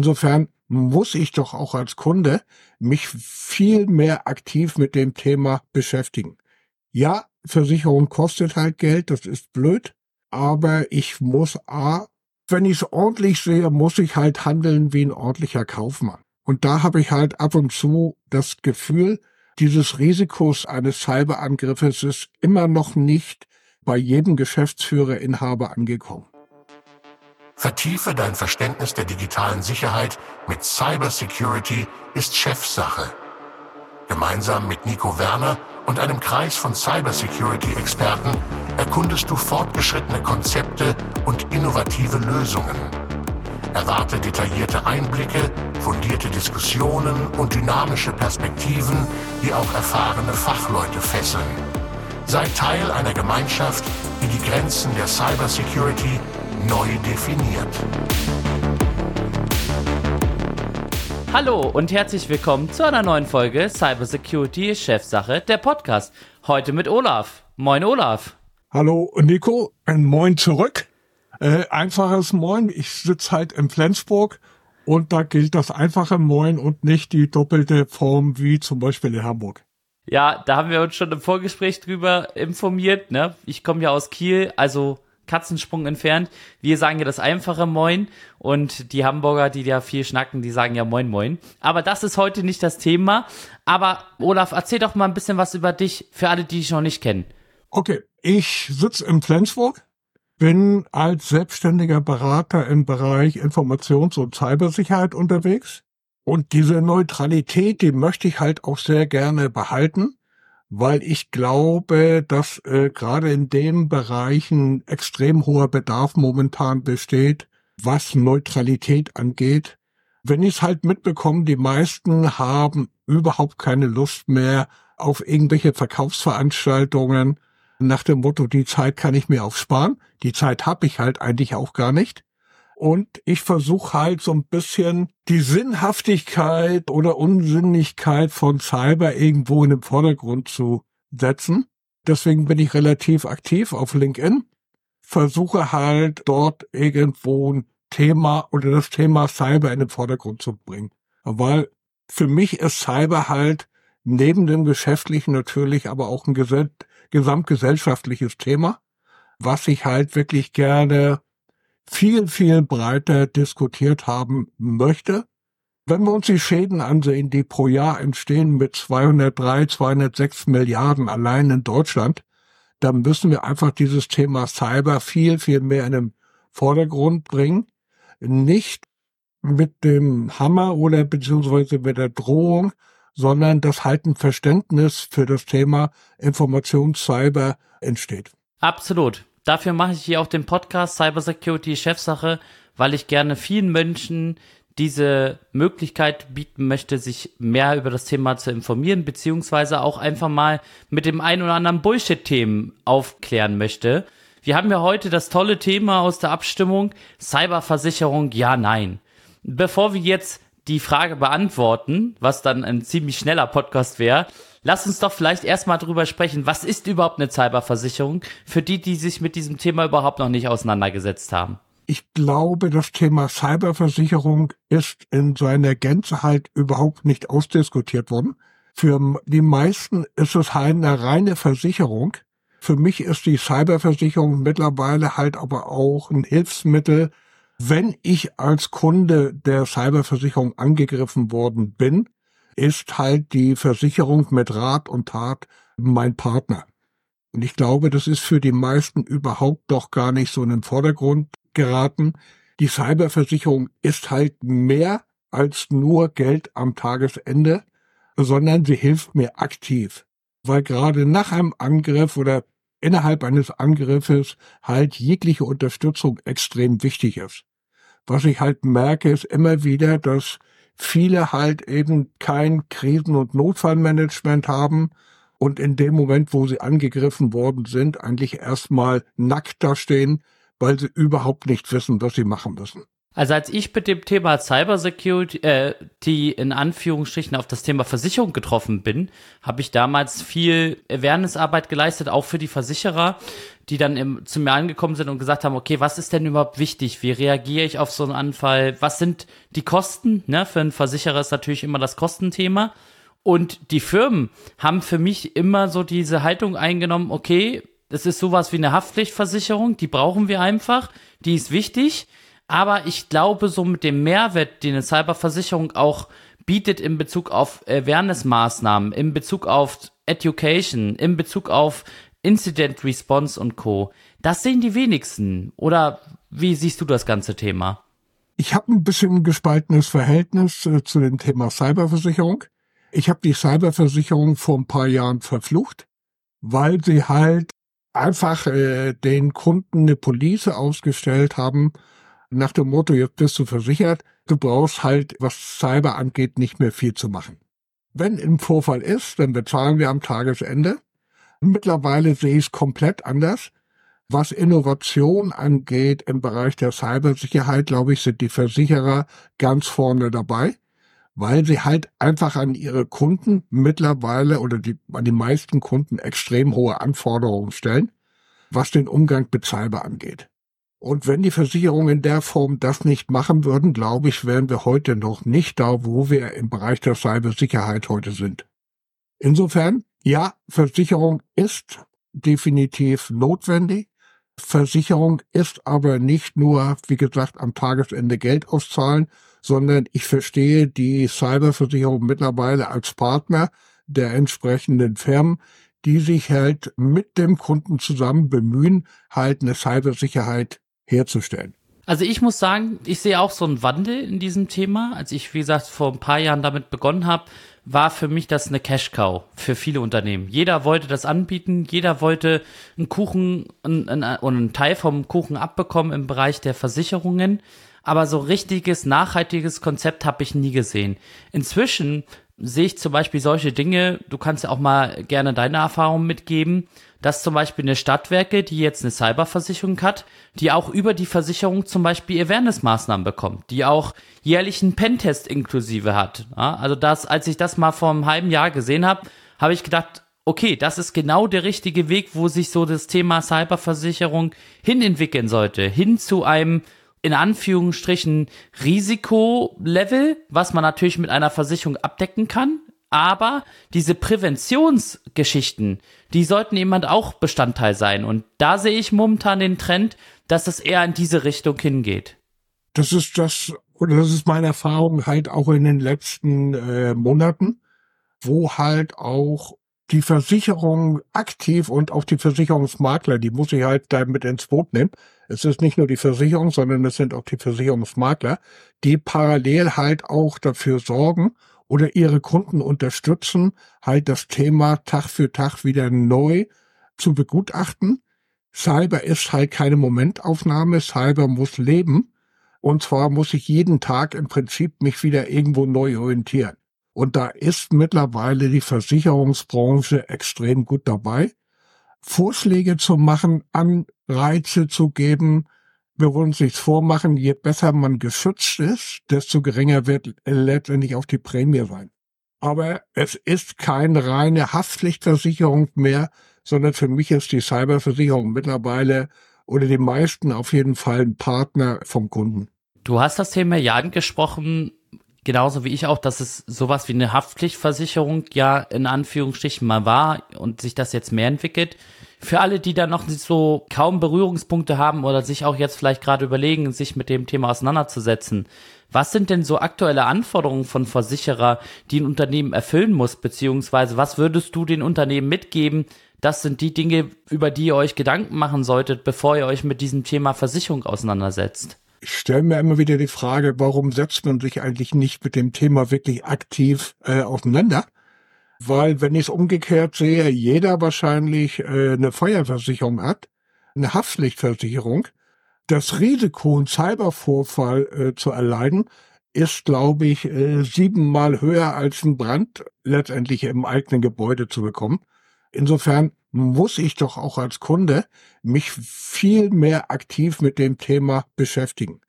insofern muss ich doch auch als Kunde mich viel mehr aktiv mit dem Thema beschäftigen. Ja, Versicherung kostet halt Geld, das ist blöd, aber ich muss A, wenn ich es ordentlich sehe, muss ich halt handeln wie ein ordentlicher Kaufmann. Und da habe ich halt ab und zu das Gefühl, dieses Risikos eines Cyberangriffes ist immer noch nicht bei jedem Geschäftsführer, Inhaber angekommen. Vertiefe dein Verständnis der digitalen Sicherheit mit Cybersecurity ist Chefsache. Gemeinsam mit Nico Werner und einem Kreis von Cybersecurity-Experten erkundest du fortgeschrittene Konzepte und innovative Lösungen. Erwarte detaillierte Einblicke, fundierte Diskussionen und dynamische Perspektiven, die auch erfahrene Fachleute fesseln. Sei Teil einer Gemeinschaft, die die Grenzen der Cybersecurity neu definiert. Hallo und herzlich willkommen zu einer neuen Folge Cybersecurity Chefsache, der Podcast. Heute mit Olaf. Moin Olaf. Hallo Nico, ein Moin zurück. Äh, einfaches Moin, ich sitze halt in Flensburg und da gilt das einfache Moin und nicht die doppelte Form wie zum Beispiel in Hamburg. Ja, da haben wir uns schon im Vorgespräch drüber informiert. Ne? Ich komme ja aus Kiel, also Katzensprung entfernt. Wir sagen ja das einfache Moin und die Hamburger, die ja viel schnacken, die sagen ja Moin Moin. Aber das ist heute nicht das Thema. Aber Olaf, erzähl doch mal ein bisschen was über dich für alle, die dich noch nicht kennen. Okay, ich sitze in Flensburg, bin als selbstständiger Berater im Bereich Informations- und Cybersicherheit unterwegs. Und diese Neutralität, die möchte ich halt auch sehr gerne behalten weil ich glaube, dass äh, gerade in den Bereichen extrem hoher Bedarf momentan besteht, was Neutralität angeht. Wenn ich es halt mitbekomme, die meisten haben überhaupt keine Lust mehr auf irgendwelche Verkaufsveranstaltungen nach dem Motto, die Zeit kann ich mir aufsparen. Die Zeit habe ich halt eigentlich auch gar nicht. Und ich versuche halt so ein bisschen die Sinnhaftigkeit oder Unsinnigkeit von Cyber irgendwo in den Vordergrund zu setzen. Deswegen bin ich relativ aktiv auf LinkedIn, versuche halt dort irgendwo ein Thema oder das Thema Cyber in den Vordergrund zu bringen. Weil für mich ist Cyber halt neben dem geschäftlichen natürlich aber auch ein gesamtgesellschaftliches Thema, was ich halt wirklich gerne viel, viel breiter diskutiert haben möchte. Wenn wir uns die Schäden ansehen, die pro Jahr entstehen mit 203, 206 Milliarden allein in Deutschland, dann müssen wir einfach dieses Thema Cyber viel, viel mehr in den Vordergrund bringen. Nicht mit dem Hammer oder beziehungsweise mit der Drohung, sondern dass halt ein Verständnis für das Thema Informationscyber entsteht. Absolut. Dafür mache ich hier auch den Podcast Cybersecurity Chefsache, weil ich gerne vielen Menschen diese Möglichkeit bieten möchte, sich mehr über das Thema zu informieren, beziehungsweise auch einfach mal mit dem ein oder anderen Bullshit-Themen aufklären möchte. Wir haben ja heute das tolle Thema aus der Abstimmung Cyberversicherung, ja, nein. Bevor wir jetzt die Frage beantworten, was dann ein ziemlich schneller Podcast wäre, lass uns doch vielleicht erstmal drüber sprechen, was ist überhaupt eine Cyberversicherung für die, die sich mit diesem Thema überhaupt noch nicht auseinandergesetzt haben? Ich glaube, das Thema Cyberversicherung ist in seiner Gänze halt überhaupt nicht ausdiskutiert worden. Für die meisten ist es halt eine reine Versicherung. Für mich ist die Cyberversicherung mittlerweile halt aber auch ein Hilfsmittel, wenn ich als Kunde der Cyberversicherung angegriffen worden bin, ist halt die Versicherung mit Rat und Tat mein Partner. Und ich glaube, das ist für die meisten überhaupt doch gar nicht so in den Vordergrund geraten. Die Cyberversicherung ist halt mehr als nur Geld am Tagesende, sondern sie hilft mir aktiv. Weil gerade nach einem Angriff oder innerhalb eines Angriffes halt jegliche Unterstützung extrem wichtig ist. Was ich halt merke, ist immer wieder, dass viele halt eben kein Krisen- und Notfallmanagement haben und in dem Moment, wo sie angegriffen worden sind, eigentlich erstmal nackt dastehen, weil sie überhaupt nicht wissen, was sie machen müssen. Also als ich mit dem Thema Cybersecurity, äh, die in Anführungsstrichen auf das Thema Versicherung getroffen bin, habe ich damals viel Awareness-Arbeit geleistet, auch für die Versicherer, die dann im, zu mir angekommen sind und gesagt haben, okay, was ist denn überhaupt wichtig? Wie reagiere ich auf so einen Anfall? Was sind die Kosten? Ne? Für einen Versicherer ist natürlich immer das Kostenthema. Und die Firmen haben für mich immer so diese Haltung eingenommen, okay, das ist sowas wie eine Haftpflichtversicherung, die brauchen wir einfach, die ist wichtig aber ich glaube, so mit dem Mehrwert, den eine Cyberversicherung auch bietet in Bezug auf Awareness-Maßnahmen, in Bezug auf Education, in Bezug auf Incident Response und Co. Das sehen die wenigsten. Oder wie siehst du das ganze Thema? Ich habe ein bisschen gespaltenes Verhältnis äh, zu dem Thema Cyberversicherung. Ich habe die Cyberversicherung vor ein paar Jahren verflucht, weil sie halt einfach äh, den Kunden eine Police ausgestellt haben, nach dem Motto, jetzt bist du versichert, du brauchst halt, was Cyber angeht, nicht mehr viel zu machen. Wenn im Vorfall ist, dann bezahlen wir am Tagesende. Mittlerweile sehe ich es komplett anders. Was Innovation angeht im Bereich der Cybersicherheit, glaube ich, sind die Versicherer ganz vorne dabei, weil sie halt einfach an ihre Kunden mittlerweile oder die, an die meisten Kunden extrem hohe Anforderungen stellen, was den Umgang mit Cyber angeht. Und wenn die Versicherungen in der Form das nicht machen würden, glaube ich, wären wir heute noch nicht da, wo wir im Bereich der Cybersicherheit heute sind. Insofern, ja, Versicherung ist definitiv notwendig. Versicherung ist aber nicht nur, wie gesagt, am Tagesende Geld auszahlen, sondern ich verstehe die Cyberversicherung mittlerweile als Partner der entsprechenden Firmen, die sich halt mit dem Kunden zusammen bemühen, halt eine Cybersicherheit herzustellen. Also ich muss sagen, ich sehe auch so einen Wandel in diesem Thema. Als ich, wie gesagt, vor ein paar Jahren damit begonnen habe, war für mich das eine Cash-Cow für viele Unternehmen. Jeder wollte das anbieten, jeder wollte einen Kuchen und einen, einen Teil vom Kuchen abbekommen im Bereich der Versicherungen. Aber so richtiges, nachhaltiges Konzept habe ich nie gesehen. Inzwischen sehe ich zum Beispiel solche Dinge, du kannst ja auch mal gerne deine Erfahrungen mitgeben, dass zum Beispiel eine Stadtwerke, die jetzt eine Cyberversicherung hat, die auch über die Versicherung zum Beispiel Awareness-Maßnahmen bekommt, die auch jährlichen Pentest inklusive hat. Ja, also das, als ich das mal vor einem halben Jahr gesehen habe, habe ich gedacht, okay, das ist genau der richtige Weg, wo sich so das Thema Cyberversicherung hinentwickeln sollte, hin zu einem in Anführungsstrichen Risikolevel, was man natürlich mit einer Versicherung abdecken kann, aber diese Präventionsgeschichten, die sollten jemand auch Bestandteil sein. Und da sehe ich momentan den Trend, dass es eher in diese Richtung hingeht. Das ist das, oder das ist meine Erfahrung halt auch in den letzten äh, Monaten, wo halt auch die Versicherung aktiv und auch die Versicherungsmakler, die muss ich halt da mit ins Boot nehmen. Es ist nicht nur die Versicherung, sondern es sind auch die Versicherungsmakler, die parallel halt auch dafür sorgen oder ihre Kunden unterstützen, halt das Thema Tag für Tag wieder neu zu begutachten. Cyber ist halt keine Momentaufnahme, Cyber muss leben. Und zwar muss ich jeden Tag im Prinzip mich wieder irgendwo neu orientieren. Und da ist mittlerweile die Versicherungsbranche extrem gut dabei, Vorschläge zu machen, Anreize zu geben. Wir wollen uns nichts vormachen, je besser man geschützt ist, desto geringer wird letztendlich auch die Prämie sein. Aber es ist keine reine Haftpflichtversicherung mehr, sondern für mich ist die Cyberversicherung mittlerweile oder die meisten auf jeden Fall ein Partner vom Kunden. Du hast das Thema ja angesprochen, genauso wie ich auch, dass es sowas wie eine Haftpflichtversicherung ja in Anführungsstrichen mal war und sich das jetzt mehr entwickelt. Für alle, die da noch so kaum Berührungspunkte haben oder sich auch jetzt vielleicht gerade überlegen, sich mit dem Thema auseinanderzusetzen, was sind denn so aktuelle Anforderungen von Versicherer, die ein Unternehmen erfüllen muss, beziehungsweise was würdest du den Unternehmen mitgeben? Das sind die Dinge, über die ihr euch Gedanken machen solltet, bevor ihr euch mit diesem Thema Versicherung auseinandersetzt. Ich stelle mir immer wieder die Frage, warum setzt man sich eigentlich nicht mit dem Thema wirklich aktiv äh, auseinander? Weil wenn ich es umgekehrt sehe, jeder wahrscheinlich äh, eine Feuerversicherung hat, eine Haftpflichtversicherung. Das Risiko, einen Cybervorfall äh, zu erleiden, ist, glaube ich, äh, siebenmal höher als ein Brand letztendlich im eigenen Gebäude zu bekommen. Insofern muss ich doch auch als Kunde mich viel mehr aktiv mit dem Thema beschäftigen.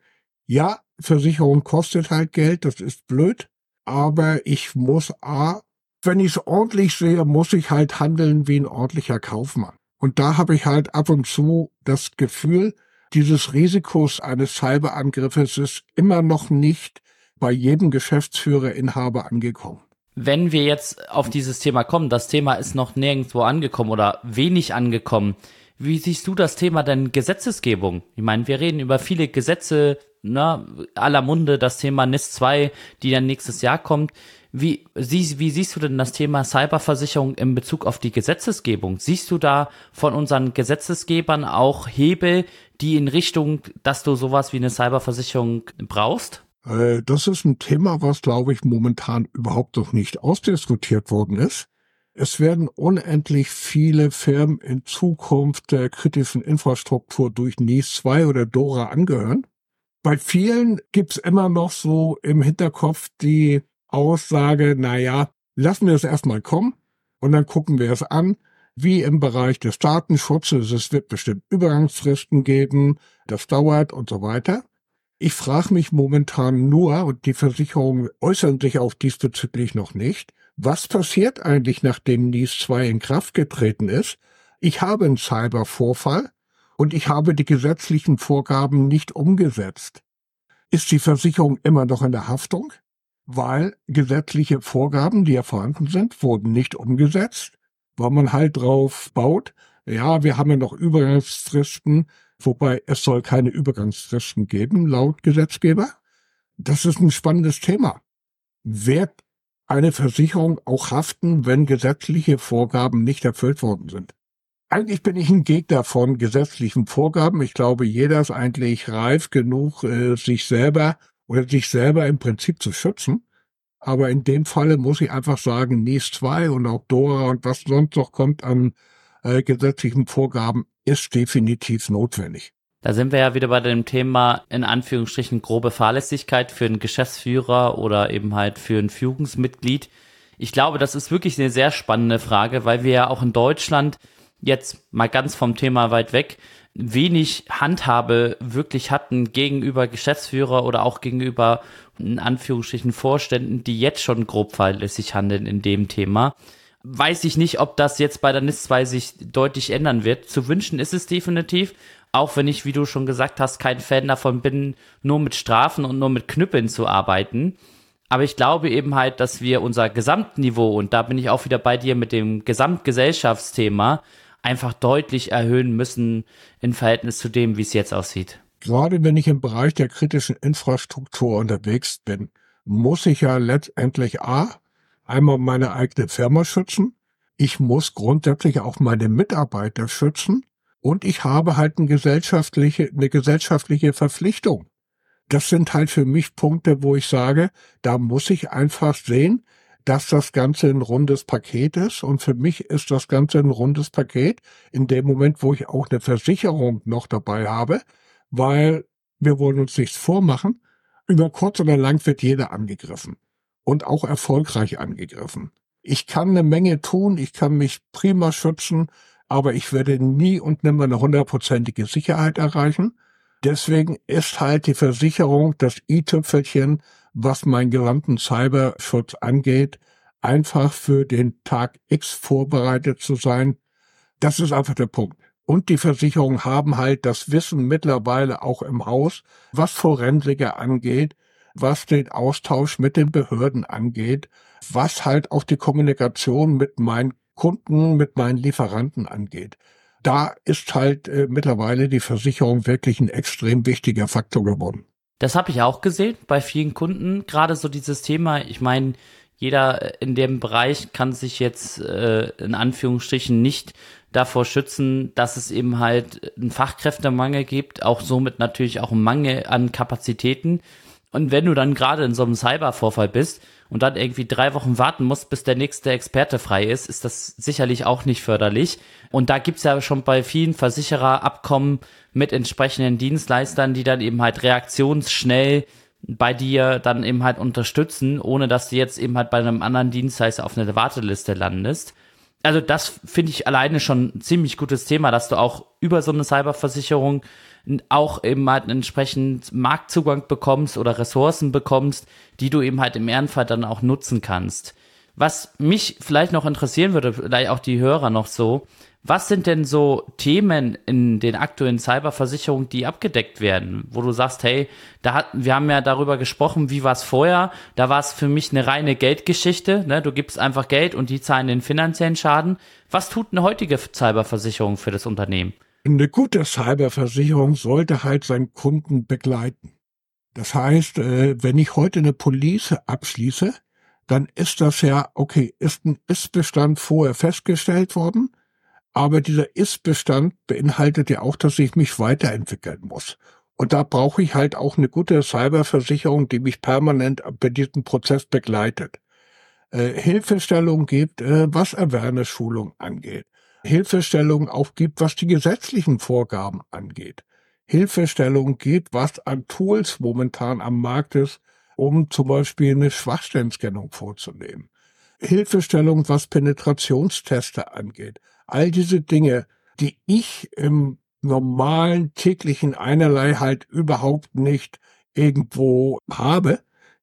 Ja, Versicherung kostet halt Geld, das ist blöd. Aber ich muss A, wenn ich es ordentlich sehe, muss ich halt handeln wie ein ordentlicher Kaufmann. Und da habe ich halt ab und zu das Gefühl, dieses Risikos eines Cyberangriffes ist immer noch nicht bei jedem Geschäftsführer, Inhaber angekommen. Wenn wir jetzt auf dieses Thema kommen, das Thema ist noch nirgendwo angekommen oder wenig angekommen. Wie siehst du das Thema denn Gesetzesgebung? Ich meine, wir reden über viele Gesetze, ne, aller Munde, das Thema NIS 2, die dann nächstes Jahr kommt. Wie, sie, wie siehst du denn das Thema Cyberversicherung in Bezug auf die Gesetzesgebung? Siehst du da von unseren Gesetzesgebern auch Hebel, die in Richtung, dass du sowas wie eine Cyberversicherung brauchst? Äh, das ist ein Thema, was, glaube ich, momentan überhaupt noch nicht ausdiskutiert worden ist. Es werden unendlich viele Firmen in Zukunft der kritischen Infrastruktur durch NIS 2 oder DORA angehören. Bei vielen gibt's immer noch so im Hinterkopf die Aussage, na ja, lassen wir es erstmal kommen und dann gucken wir es an. Wie im Bereich des Datenschutzes, es wird bestimmt Übergangsfristen geben, das dauert und so weiter. Ich frage mich momentan nur, und die Versicherungen äußern sich auch diesbezüglich noch nicht, was passiert eigentlich, nachdem NIS 2 in Kraft getreten ist? Ich habe einen Cybervorfall und ich habe die gesetzlichen Vorgaben nicht umgesetzt. Ist die Versicherung immer noch in der Haftung? weil gesetzliche Vorgaben, die ja vorhanden sind, wurden nicht umgesetzt, weil man halt drauf baut, ja, wir haben ja noch Übergangsfristen, wobei es soll keine Übergangsfristen geben, laut Gesetzgeber. Das ist ein spannendes Thema. Wird eine Versicherung auch haften, wenn gesetzliche Vorgaben nicht erfüllt worden sind? Eigentlich bin ich ein Gegner von gesetzlichen Vorgaben. Ich glaube, jeder ist eigentlich reif genug, äh, sich selber oder sich selber im Prinzip zu schützen. Aber in dem Falle muss ich einfach sagen, NIS 2 und auch DORA und was sonst noch kommt an äh, gesetzlichen Vorgaben ist definitiv notwendig. Da sind wir ja wieder bei dem Thema in Anführungsstrichen grobe Fahrlässigkeit für einen Geschäftsführer oder eben halt für ein Führungsmitglied. Ich glaube, das ist wirklich eine sehr spannende Frage, weil wir ja auch in Deutschland jetzt mal ganz vom Thema weit weg wenig Handhabe wirklich hatten gegenüber Geschäftsführer oder auch gegenüber in Anführungsstrichen Vorständen, die jetzt schon grob fahrlässig handeln in dem Thema. Weiß ich nicht, ob das jetzt bei der NIS 2 sich deutlich ändern wird. Zu wünschen ist es definitiv, auch wenn ich, wie du schon gesagt hast, kein Fan davon bin, nur mit Strafen und nur mit Knüppeln zu arbeiten. Aber ich glaube eben halt, dass wir unser Gesamtniveau, und da bin ich auch wieder bei dir mit dem Gesamtgesellschaftsthema, einfach deutlich erhöhen müssen im Verhältnis zu dem, wie es jetzt aussieht. Gerade wenn ich im Bereich der kritischen Infrastruktur unterwegs bin, muss ich ja letztendlich A, einmal meine eigene Firma schützen, ich muss grundsätzlich auch meine Mitarbeiter schützen und ich habe halt eine gesellschaftliche, eine gesellschaftliche Verpflichtung. Das sind halt für mich Punkte, wo ich sage, da muss ich einfach sehen, dass das Ganze ein rundes Paket ist. Und für mich ist das Ganze ein rundes Paket in dem Moment, wo ich auch eine Versicherung noch dabei habe, weil wir wollen uns nichts vormachen. Über kurz oder lang wird jeder angegriffen und auch erfolgreich angegriffen. Ich kann eine Menge tun, ich kann mich prima schützen, aber ich werde nie und nimmer eine hundertprozentige Sicherheit erreichen. Deswegen ist halt die Versicherung das i-Tüpfelchen, was meinen gesamten Cyberschutz angeht, einfach für den Tag X vorbereitet zu sein. Das ist einfach der Punkt. Und die Versicherungen haben halt das Wissen mittlerweile auch im Haus, was Forensiker angeht, was den Austausch mit den Behörden angeht, was halt auch die Kommunikation mit meinen Kunden, mit meinen Lieferanten angeht. Da ist halt äh, mittlerweile die Versicherung wirklich ein extrem wichtiger Faktor geworden. Das habe ich auch gesehen bei vielen Kunden. Gerade so dieses Thema, ich meine, jeder in dem Bereich kann sich jetzt äh, in Anführungsstrichen nicht davor schützen, dass es eben halt einen Fachkräftemangel gibt, auch somit natürlich auch einen Mangel an Kapazitäten. Und wenn du dann gerade in so einem Cybervorfall bist und dann irgendwie drei Wochen warten musst, bis der nächste Experte frei ist, ist das sicherlich auch nicht förderlich. Und da gibt's ja schon bei vielen Versichererabkommen mit entsprechenden Dienstleistern, die dann eben halt reaktionsschnell bei dir dann eben halt unterstützen, ohne dass du jetzt eben halt bei einem anderen Dienstleister auf eine Warteliste landest. Also das finde ich alleine schon ein ziemlich gutes Thema, dass du auch über so eine Cyberversicherung auch eben halt entsprechend Marktzugang bekommst oder Ressourcen bekommst, die du eben halt im Ehrenfall dann auch nutzen kannst. Was mich vielleicht noch interessieren würde, vielleicht auch die Hörer noch so, was sind denn so Themen in den aktuellen Cyberversicherungen, die abgedeckt werden, wo du sagst, hey, da hat, wir haben ja darüber gesprochen, wie war es vorher? Da war es für mich eine reine Geldgeschichte. Ne? Du gibst einfach Geld und die zahlen den finanziellen Schaden. Was tut eine heutige Cyberversicherung für das Unternehmen? Eine gute Cyberversicherung sollte halt seinen Kunden begleiten. Das heißt, äh, wenn ich heute eine Police abschließe, dann ist das ja, okay, ist ein Ist-Bestand vorher festgestellt worden aber dieser Ist-Bestand beinhaltet ja auch, dass ich mich weiterentwickeln muss. Und da brauche ich halt auch eine gute Cyberversicherung, die mich permanent bei diesem Prozess begleitet. Äh, Hilfestellung gibt, äh, was Awareness-Schulung angeht. Hilfestellung auch gibt, was die gesetzlichen Vorgaben angeht. Hilfestellung gibt, was an Tools momentan am Markt ist, um zum Beispiel eine Schwachstellenscannung vorzunehmen. Hilfestellung, was Penetrationsteste angeht all diese Dinge, die ich im normalen täglichen einerlei halt überhaupt nicht irgendwo habe,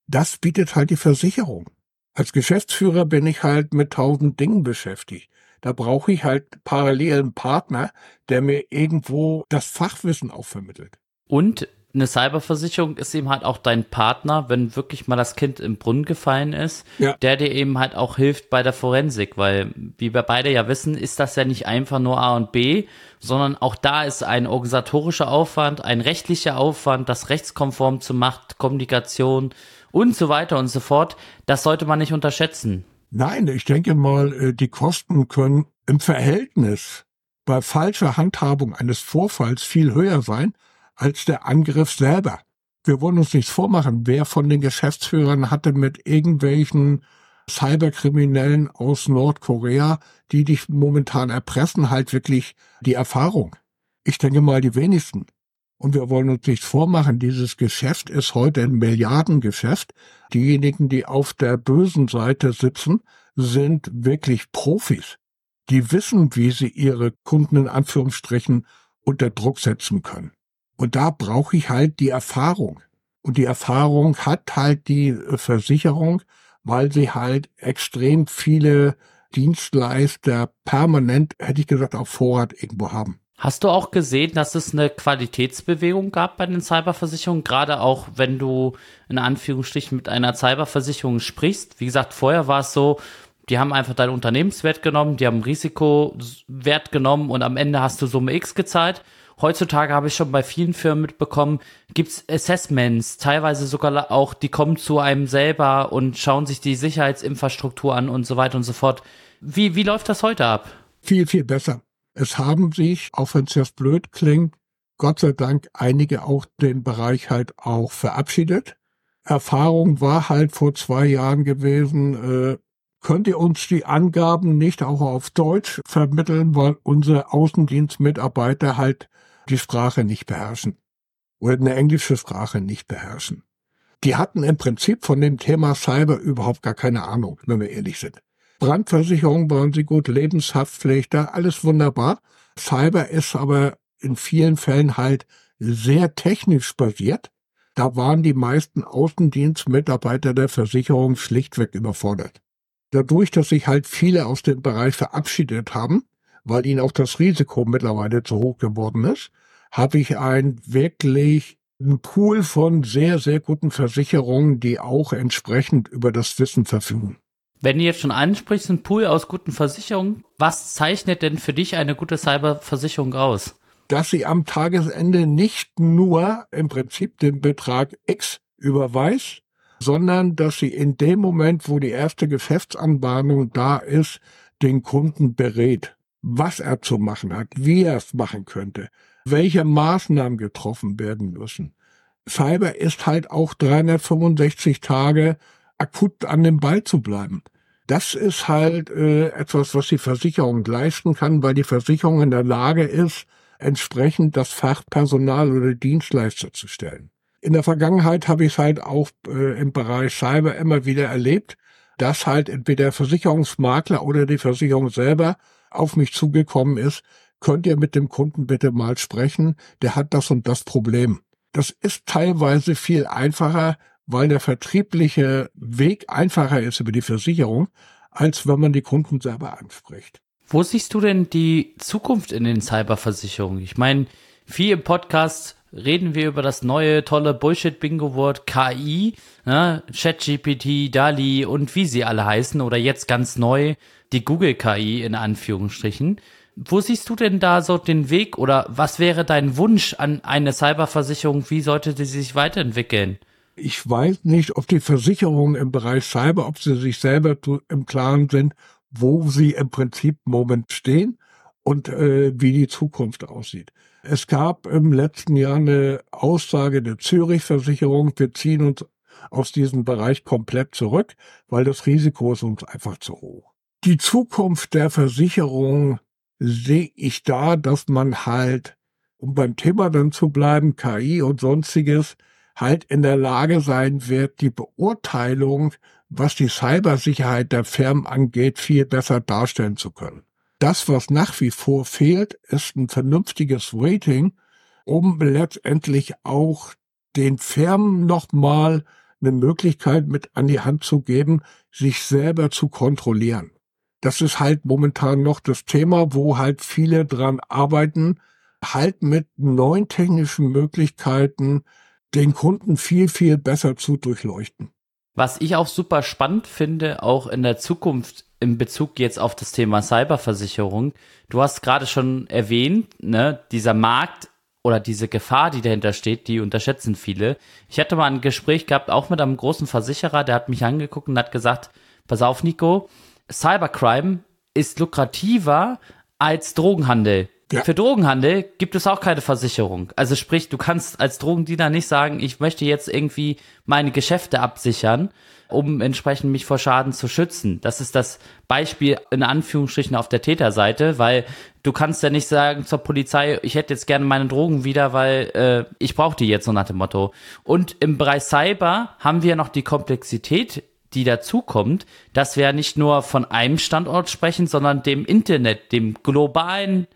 das bietet halt die Versicherung. Als Geschäftsführer bin ich halt mit tausend Dingen beschäftigt. Da brauche ich halt parallel einen Partner, der mir irgendwo das Fachwissen auch vermittelt. Und eine Cyberversicherung ist eben halt auch dein Partner, wenn wirklich mal das Kind im Brunnen gefallen ist, ja. der dir eben halt auch hilft bei der Forensik, weil, wie wir beide ja wissen, ist das ja nicht einfach nur A und B, sondern auch da ist ein organisatorischer Aufwand, ein rechtlicher Aufwand, das rechtskonform zu Macht, Kommunikation und so weiter und so fort. Das sollte man nicht unterschätzen. Nein, ich denke mal, äh, die Kosten können im Verhältnis bei falscher Handhabung eines Vorfalls viel höher sein, als der Angriff selber. Wir wollen uns nichts vormachen. Wer von den Geschäftsführern hatte mit irgendwelchen Cyberkriminellen aus Nordkorea, die dich momentan erpressen, halt wirklich die Erfahrung? Ich denke mal die wenigsten. Und wir wollen uns nichts vormachen. Dieses Geschäft ist heute ein Milliardengeschäft. Diejenigen, die auf der bösen Seite sitzen, sind wirklich Profis. Die wissen, wie sie ihre Kunden in Anführungsstrichen unter Druck setzen können. Und da brauche ich halt die Erfahrung. Und die Erfahrung hat halt die äh, Versicherung, weil sie halt extrem viele Dienstleister permanent, hätte ich gesagt, auf Vorrat irgendwo haben. Hast du auch gesehen, dass es eine Qualitätsbewegung gab bei den Cyberversicherungen, gerade auch wenn du in Anführungsstrichen mit einer Cyberversicherung sprichst? Wie gesagt, vorher war es so, die haben einfach deinen Unternehmenswert genommen, die haben Risikowert genommen und am Ende hast du Summe X gezahlt heutzutage habe ich schon bei vielen Firmen mitbekommen, gibt's Assessments, teilweise sogar auch, die kommen zu einem selber und schauen sich die Sicherheitsinfrastruktur an und so weiter und so fort. Wie, wie läuft das heute ab? Viel, viel besser. Es haben sich, auch wenn es jetzt blöd klingt, Gott sei Dank einige auch den Bereich halt auch verabschiedet. Erfahrung war halt vor zwei Jahren gewesen, äh, könnt ihr uns die Angaben nicht auch auf Deutsch vermitteln, weil unsere Außendienstmitarbeiter halt die Sprache nicht beherrschen oder eine englische Sprache nicht beherrschen. Die hatten im Prinzip von dem Thema Cyber überhaupt gar keine Ahnung, wenn wir ehrlich sind. Brandversicherung waren sie gut, Lebenshaftpflichter, alles wunderbar. Cyber ist aber in vielen Fällen halt sehr technisch basiert. Da waren die meisten Außendienstmitarbeiter der Versicherung schlichtweg überfordert. Dadurch, dass sich halt viele aus dem Bereich verabschiedet haben, weil ihnen auch das Risiko mittlerweile zu hoch geworden ist, habe ich ein wirklich ein Pool von sehr, sehr guten Versicherungen, die auch entsprechend über das Wissen verfügen. Wenn du jetzt schon ansprichst, ein Pool aus guten Versicherungen, was zeichnet denn für dich eine gute Cyberversicherung aus? Dass sie am Tagesende nicht nur im Prinzip den Betrag X überweist, sondern dass sie in dem Moment, wo die erste Geschäftsanbahnung da ist, den Kunden berät was er zu machen hat, wie er es machen könnte, welche Maßnahmen getroffen werden müssen. Cyber ist halt auch 365 Tage akut an dem Ball zu bleiben. Das ist halt äh, etwas, was die Versicherung leisten kann, weil die Versicherung in der Lage ist, entsprechend das Fachpersonal oder Dienstleister zu stellen. In der Vergangenheit habe ich es halt auch äh, im Bereich Cyber immer wieder erlebt, dass halt entweder der Versicherungsmakler oder die Versicherung selber auf mich zugekommen ist, könnt ihr mit dem Kunden bitte mal sprechen, der hat das und das Problem. Das ist teilweise viel einfacher, weil der vertriebliche Weg einfacher ist über die Versicherung, als wenn man die Kunden selber anspricht. Wo siehst du denn die Zukunft in den Cyberversicherungen? Ich meine, viel im Podcast reden wir über das neue tolle Bullshit-Bingo-Wort KI, ne? ChatGPT, DALI und wie sie alle heißen oder jetzt ganz neu die Google KI in Anführungsstrichen. Wo siehst du denn da so den Weg oder was wäre dein Wunsch an eine Cyberversicherung? Wie sollte sie sich weiterentwickeln? Ich weiß nicht, ob die Versicherungen im Bereich Cyber, ob sie sich selber im Klaren sind, wo sie im Prinzip im Moment stehen und äh, wie die Zukunft aussieht. Es gab im letzten Jahr eine Aussage der Zürich-Versicherung, wir ziehen uns aus diesem Bereich komplett zurück, weil das Risiko ist uns einfach zu hoch. Die Zukunft der Versicherung sehe ich da, dass man halt, um beim Thema dann zu bleiben, KI und sonstiges, halt in der Lage sein wird, die Beurteilung, was die Cybersicherheit der Firmen angeht, viel besser darstellen zu können. Das, was nach wie vor fehlt, ist ein vernünftiges Rating, um letztendlich auch den Firmen nochmal eine Möglichkeit mit an die Hand zu geben, sich selber zu kontrollieren. Das ist halt momentan noch das Thema, wo halt viele dran arbeiten, halt mit neuen technischen Möglichkeiten den Kunden viel, viel besser zu durchleuchten. Was ich auch super spannend finde, auch in der Zukunft in Bezug jetzt auf das Thema Cyberversicherung. Du hast gerade schon erwähnt, ne, dieser Markt oder diese Gefahr, die dahinter steht, die unterschätzen viele. Ich hatte mal ein Gespräch gehabt, auch mit einem großen Versicherer, der hat mich angeguckt und hat gesagt, pass auf, Nico, Cybercrime ist lukrativer als Drogenhandel. Ja. Für Drogenhandel gibt es auch keine Versicherung. Also sprich, du kannst als Drogendiener nicht sagen, ich möchte jetzt irgendwie meine Geschäfte absichern, um entsprechend mich vor Schaden zu schützen. Das ist das Beispiel in Anführungsstrichen auf der Täterseite, weil du kannst ja nicht sagen zur Polizei, ich hätte jetzt gerne meine Drogen wieder, weil äh, ich brauche die jetzt so nach dem Motto. Und im Bereich Cyber haben wir noch die Komplexität die dazukommt, dass wir nicht nur von einem Standort sprechen, sondern dem Internet, dem globalen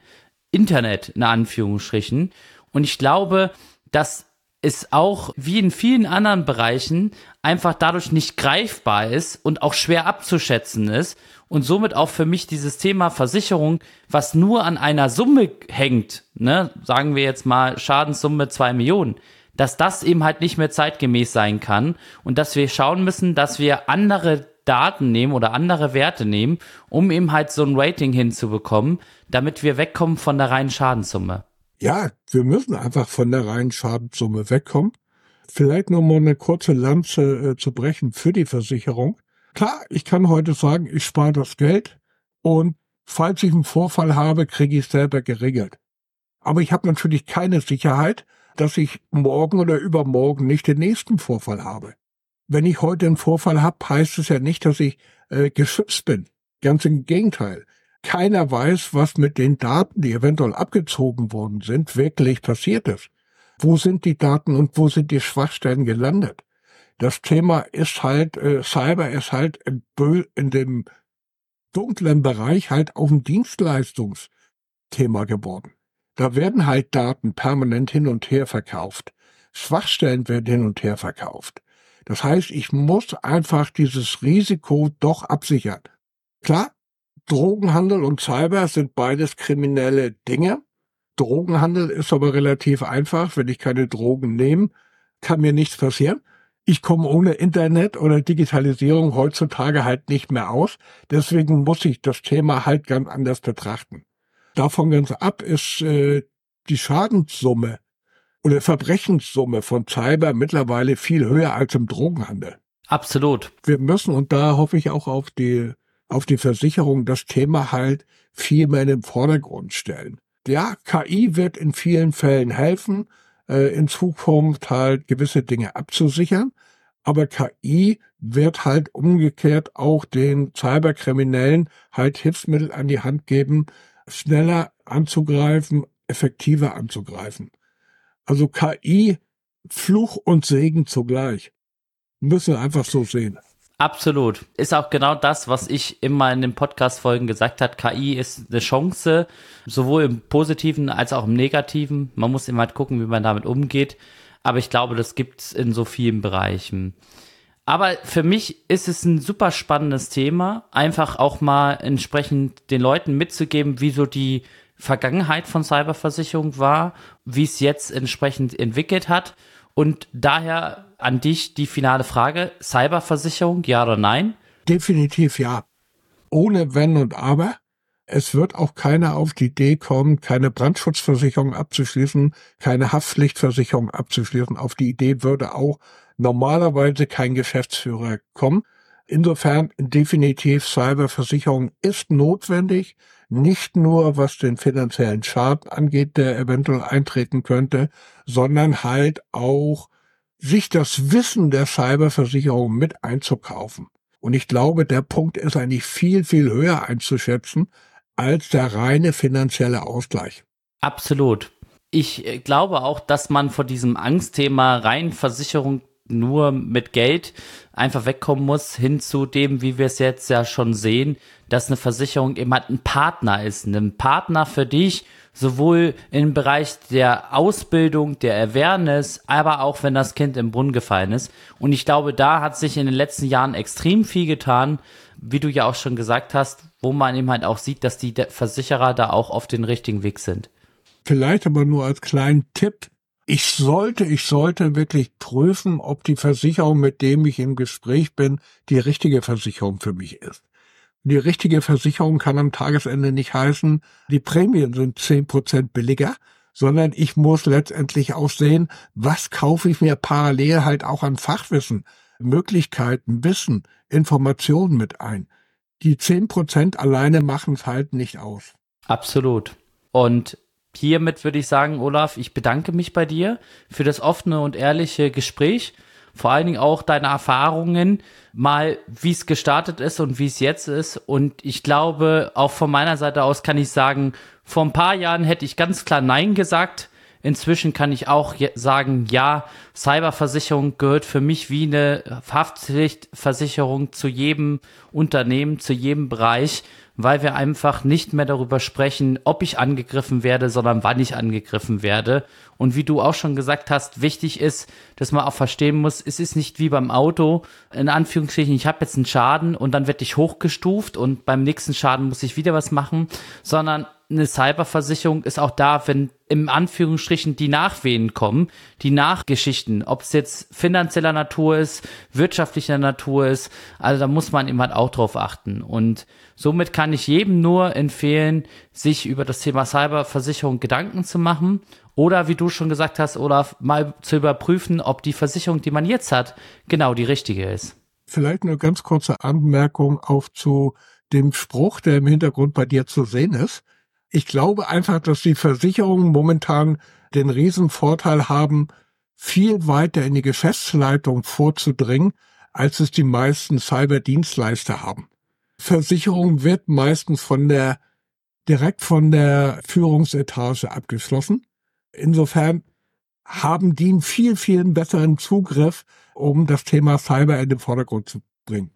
Internet in Anführungsstrichen. Und ich glaube, dass es auch wie in vielen anderen Bereichen einfach dadurch nicht greifbar ist und auch schwer abzuschätzen ist und somit auch für mich dieses Thema Versicherung, was nur an einer Summe hängt, ne, sagen wir jetzt mal Schadenssumme zwei Millionen, dass das eben halt nicht mehr zeitgemäß sein kann und dass wir schauen müssen, dass wir andere Daten nehmen oder andere Werte nehmen, um eben halt so ein Rating hinzubekommen, damit wir wegkommen von der reinen Schadenssumme. Ja, wir müssen einfach von der reinen Schadenssumme wegkommen. Vielleicht noch mal eine kurze Lanze äh, zu brechen für die Versicherung. Klar, ich kann heute sagen, ich spare das Geld und falls ich einen Vorfall habe, kriege ich selber geregelt. Aber ich habe natürlich keine Sicherheit, dass ich morgen oder übermorgen nicht den nächsten Vorfall habe. Wenn ich heute einen Vorfall habe, heißt es ja nicht, dass ich äh, geschützt bin. Ganz im Gegenteil. Keiner weiß, was mit den Daten, die eventuell abgezogen worden sind, wirklich passiert ist. Wo sind die Daten und wo sind die Schwachstellen gelandet? Das Thema ist halt, äh, Cyber ist halt im, in dem dunklen Bereich halt auch ein Dienstleistungsthema geworden. Da werden halt Daten permanent hin und her verkauft. Schwachstellen werden hin und her verkauft. Das heißt, ich muss einfach dieses Risiko doch absichern. Klar, Drogenhandel und Cyber sind beides kriminelle Dinge. Drogenhandel ist aber relativ einfach. Wenn ich keine Drogen nehme, kann mir nichts passieren. Ich komme ohne Internet oder Digitalisierung heutzutage halt nicht mehr aus. Deswegen muss ich das Thema halt ganz anders betrachten. Davon ganz ab ist äh, die Schadenssumme oder Verbrechenssumme von Cyber mittlerweile viel höher als im Drogenhandel. Absolut. Wir müssen, und da hoffe ich auch auf die, auf die Versicherung, das Thema halt viel mehr in den Vordergrund stellen. Ja, KI wird in vielen Fällen helfen, äh, in Zukunft halt gewisse Dinge abzusichern, aber KI wird halt umgekehrt auch den Cyberkriminellen halt Hilfsmittel an die Hand geben, schneller anzugreifen, effektiver anzugreifen. Also KI, Fluch und Segen zugleich. Müssen wir einfach so sehen. Absolut. Ist auch genau das, was ich immer in den Podcast-Folgen gesagt habe. KI ist eine Chance, sowohl im Positiven als auch im Negativen. Man muss immer halt gucken, wie man damit umgeht. Aber ich glaube, das gibt's in so vielen Bereichen. Aber für mich ist es ein super spannendes Thema, einfach auch mal entsprechend den Leuten mitzugeben, wie so die Vergangenheit von Cyberversicherung war, wie es jetzt entsprechend entwickelt hat. Und daher an dich die finale Frage, Cyberversicherung, ja oder nein? Definitiv ja. Ohne Wenn und Aber. Es wird auch keiner auf die Idee kommen, keine Brandschutzversicherung abzuschließen, keine Haftpflichtversicherung abzuschließen. Auf die Idee würde auch normalerweise kein Geschäftsführer kommen. Insofern definitiv Cyberversicherung ist notwendig, nicht nur was den finanziellen Schaden angeht, der eventuell eintreten könnte, sondern halt auch sich das Wissen der Cyberversicherung mit einzukaufen. Und ich glaube, der Punkt ist eigentlich viel, viel höher einzuschätzen als der reine finanzielle Ausgleich. Absolut. Ich äh, glaube auch, dass man vor diesem Angstthema rein Versicherung nur mit Geld einfach wegkommen muss, hin zu dem, wie wir es jetzt ja schon sehen, dass eine Versicherung eben halt ein Partner ist. Ein Partner für dich, sowohl im Bereich der Ausbildung, der Awareness, aber auch wenn das Kind im Brunnen gefallen ist. Und ich glaube, da hat sich in den letzten Jahren extrem viel getan, wie du ja auch schon gesagt hast, wo man eben halt auch sieht, dass die Versicherer da auch auf den richtigen Weg sind. Vielleicht aber nur als kleinen Tipp. Ich sollte, ich sollte wirklich prüfen, ob die Versicherung, mit dem ich im Gespräch bin, die richtige Versicherung für mich ist. Die richtige Versicherung kann am Tagesende nicht heißen, die Prämien sind zehn Prozent billiger, sondern ich muss letztendlich auch sehen, was kaufe ich mir parallel halt auch an Fachwissen, Möglichkeiten, Wissen, Informationen mit ein. Die zehn Prozent alleine machen es halt nicht aus. Absolut. Und hiermit würde ich sagen, Olaf, ich bedanke mich bei dir für das offene und ehrliche Gespräch vor allen Dingen auch deine Erfahrungen, mal wie es gestartet ist und wie es jetzt ist. Und ich glaube, auch von meiner Seite aus kann ich sagen, vor ein paar Jahren hätte ich ganz klar Nein gesagt. Inzwischen kann ich auch sagen, ja, Cyberversicherung gehört für mich wie eine Haftpflichtversicherung zu jedem Unternehmen, zu jedem Bereich weil wir einfach nicht mehr darüber sprechen, ob ich angegriffen werde, sondern wann ich angegriffen werde. Und wie du auch schon gesagt hast, wichtig ist, dass man auch verstehen muss, es ist nicht wie beim Auto, in Anführungsstrichen, ich habe jetzt einen Schaden und dann werde ich hochgestuft und beim nächsten Schaden muss ich wieder was machen, sondern eine Cyberversicherung ist auch da, wenn im Anführungsstrichen die Nachwehen kommen, die Nachgeschichten, ob es jetzt finanzieller Natur ist, wirtschaftlicher Natur ist, also da muss man immer auch drauf achten. Und somit kann ich jedem nur empfehlen, sich über das Thema Cyberversicherung Gedanken zu machen oder wie du schon gesagt hast, Olaf, mal zu überprüfen, ob die Versicherung, die man jetzt hat, genau die richtige ist. Vielleicht eine ganz kurze Anmerkung auf zu dem Spruch, der im Hintergrund bei dir zu sehen ist. Ich glaube einfach, dass die Versicherungen momentan den Riesenvorteil haben, viel weiter in die Geschäftsleitung vorzudringen, als es die meisten Cyberdienstleister haben. Versicherung wird meistens von der, direkt von der Führungsetage abgeschlossen. Insofern haben die einen viel, viel besseren Zugriff, um das Thema Cyber in den Vordergrund zu bringen.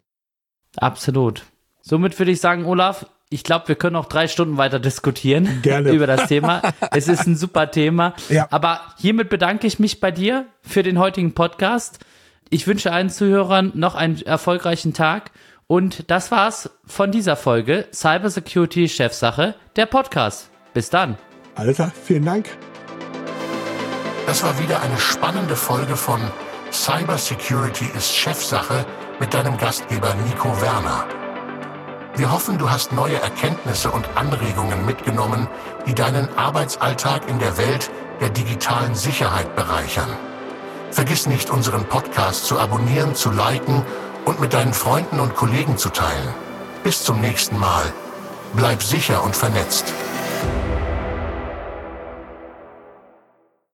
Absolut. Somit würde ich sagen, Olaf, ich glaube, wir können noch drei Stunden weiter diskutieren Gerne. über das Thema. es ist ein super Thema. Ja. Aber hiermit bedanke ich mich bei dir für den heutigen Podcast. Ich wünsche allen Zuhörern noch einen erfolgreichen Tag. Und das war's von dieser Folge Cybersecurity Chefsache, der Podcast. Bis dann. Alter, vielen Dank. Das war wieder eine spannende Folge von Cybersecurity ist Chefsache mit deinem Gastgeber Nico Werner. Wir hoffen, du hast neue Erkenntnisse und Anregungen mitgenommen, die deinen Arbeitsalltag in der Welt der digitalen Sicherheit bereichern. Vergiss nicht, unseren Podcast zu abonnieren, zu liken und mit deinen Freunden und Kollegen zu teilen. Bis zum nächsten Mal. Bleib sicher und vernetzt.